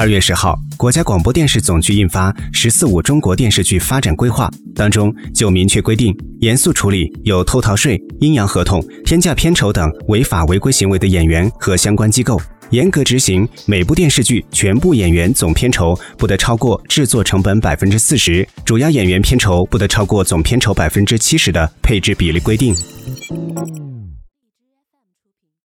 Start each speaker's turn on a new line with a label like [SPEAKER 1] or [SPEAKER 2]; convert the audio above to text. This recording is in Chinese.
[SPEAKER 1] 二月十号国家广播电视总局印发十四五中国电视剧发展规划当中就明确规定严肃处理有偷逃税阴阳合同天价片酬等违法违规行为的演员和相关机构严格执行每部电视剧全部演员总片酬不得超过制作成本百分之四十主要演员片酬不得超过总片酬百分之七十的配置比例规定。